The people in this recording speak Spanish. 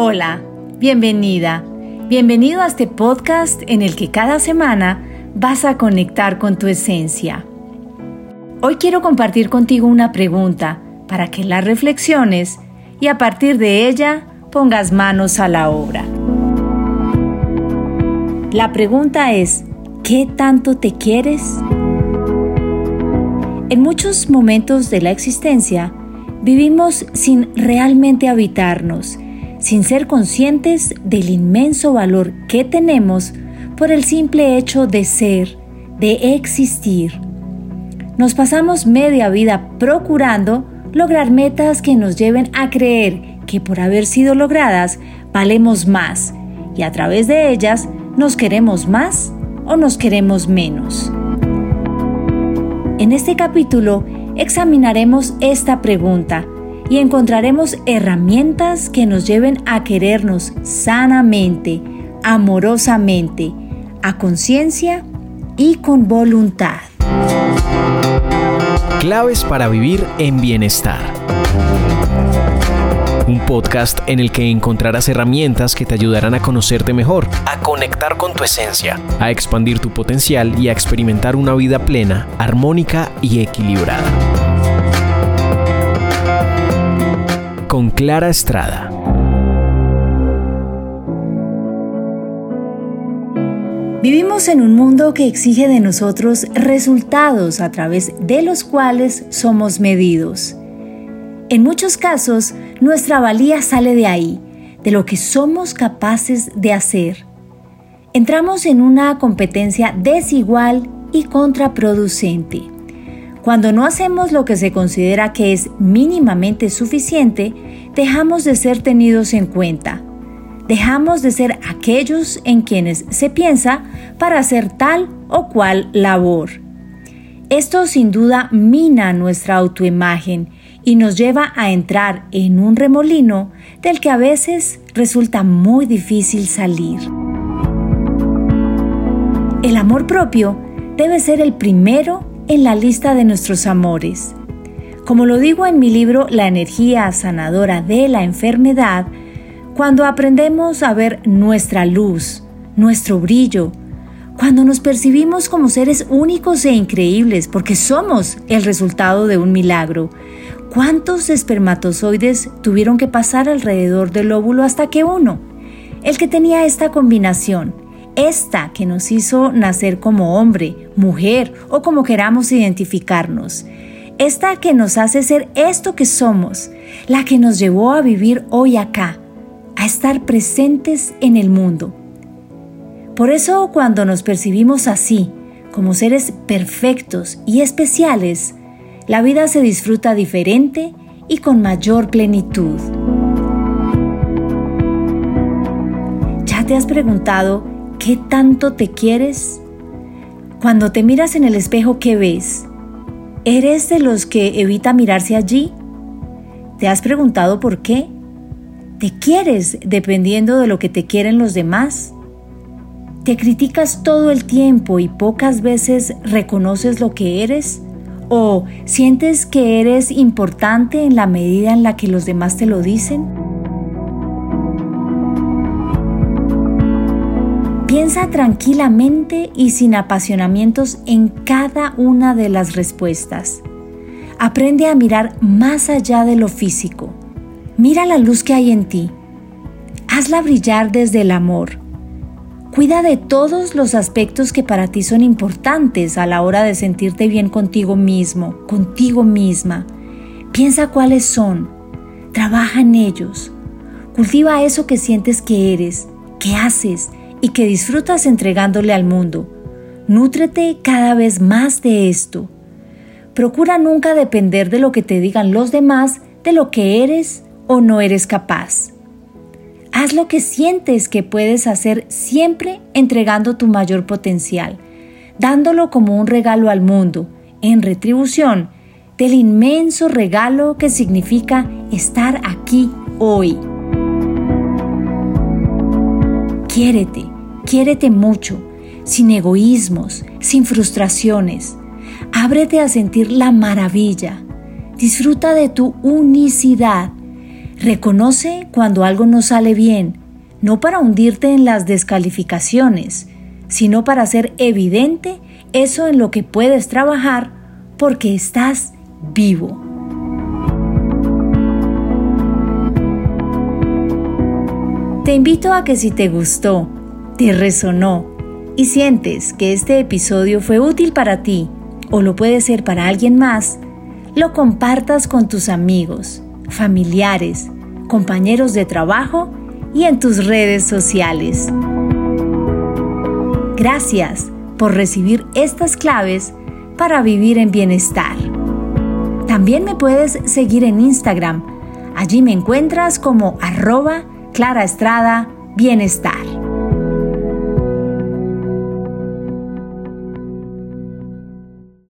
Hola, bienvenida. Bienvenido a este podcast en el que cada semana vas a conectar con tu esencia. Hoy quiero compartir contigo una pregunta para que la reflexiones y a partir de ella pongas manos a la obra. La pregunta es, ¿qué tanto te quieres? En muchos momentos de la existencia vivimos sin realmente habitarnos, sin ser conscientes del inmenso valor que tenemos por el simple hecho de ser, de existir nos pasamos media vida procurando lograr metas que nos lleven a creer que por haber sido logradas valemos más y a través de ellas nos queremos más o nos queremos menos. En este capítulo examinaremos esta pregunta y encontraremos herramientas que nos lleven a querernos sanamente, amorosamente, a conciencia y con voluntad. Claves para vivir en bienestar. Un podcast en el que encontrarás herramientas que te ayudarán a conocerte mejor, a conectar con tu esencia, a expandir tu potencial y a experimentar una vida plena, armónica y equilibrada. Con Clara Estrada. Vivimos en un mundo que exige de nosotros resultados a través de los cuales somos medidos. En muchos casos, nuestra valía sale de ahí, de lo que somos capaces de hacer. Entramos en una competencia desigual y contraproducente. Cuando no hacemos lo que se considera que es mínimamente suficiente, dejamos de ser tenidos en cuenta dejamos de ser aquellos en quienes se piensa para hacer tal o cual labor. Esto sin duda mina nuestra autoimagen y nos lleva a entrar en un remolino del que a veces resulta muy difícil salir. El amor propio debe ser el primero en la lista de nuestros amores. Como lo digo en mi libro La energía sanadora de la enfermedad, cuando aprendemos a ver nuestra luz, nuestro brillo, cuando nos percibimos como seres únicos e increíbles porque somos el resultado de un milagro. ¿Cuántos espermatozoides tuvieron que pasar alrededor del óvulo hasta que uno, el que tenía esta combinación, esta que nos hizo nacer como hombre, mujer o como queramos identificarnos, esta que nos hace ser esto que somos, la que nos llevó a vivir hoy acá, a estar presentes en el mundo. Por eso cuando nos percibimos así, como seres perfectos y especiales, la vida se disfruta diferente y con mayor plenitud. ¿Ya te has preguntado qué tanto te quieres? Cuando te miras en el espejo, ¿qué ves? ¿Eres de los que evita mirarse allí? ¿Te has preguntado por qué? ¿Te quieres dependiendo de lo que te quieren los demás? ¿Te criticas todo el tiempo y pocas veces reconoces lo que eres? ¿O sientes que eres importante en la medida en la que los demás te lo dicen? Piensa tranquilamente y sin apasionamientos en cada una de las respuestas. Aprende a mirar más allá de lo físico Mira la luz que hay en ti. Hazla brillar desde el amor. Cuida de todos los aspectos que para ti son importantes a la hora de sentirte bien contigo mismo, contigo misma. Piensa cuáles son. Trabaja en ellos. Cultiva eso que sientes que eres, que haces y que disfrutas entregándole al mundo. Nútrete cada vez más de esto. Procura nunca depender de lo que te digan los demás de lo que eres o no eres capaz. Haz lo que sientes que puedes hacer siempre entregando tu mayor potencial, dándolo como un regalo al mundo, en retribución del inmenso regalo que significa estar aquí hoy. Quiérete, quiérete mucho, sin egoísmos, sin frustraciones. Ábrete a sentir la maravilla. Disfruta de tu unicidad Reconoce cuando algo no sale bien, no para hundirte en las descalificaciones, sino para hacer evidente eso en lo que puedes trabajar porque estás vivo. Te invito a que si te gustó, te resonó y sientes que este episodio fue útil para ti o lo puede ser para alguien más, lo compartas con tus amigos, familiares, compañeros de trabajo y en tus redes sociales. Gracias por recibir estas claves para vivir en bienestar. También me puedes seguir en Instagram. Allí me encuentras como arroba Clara Estrada Bienestar.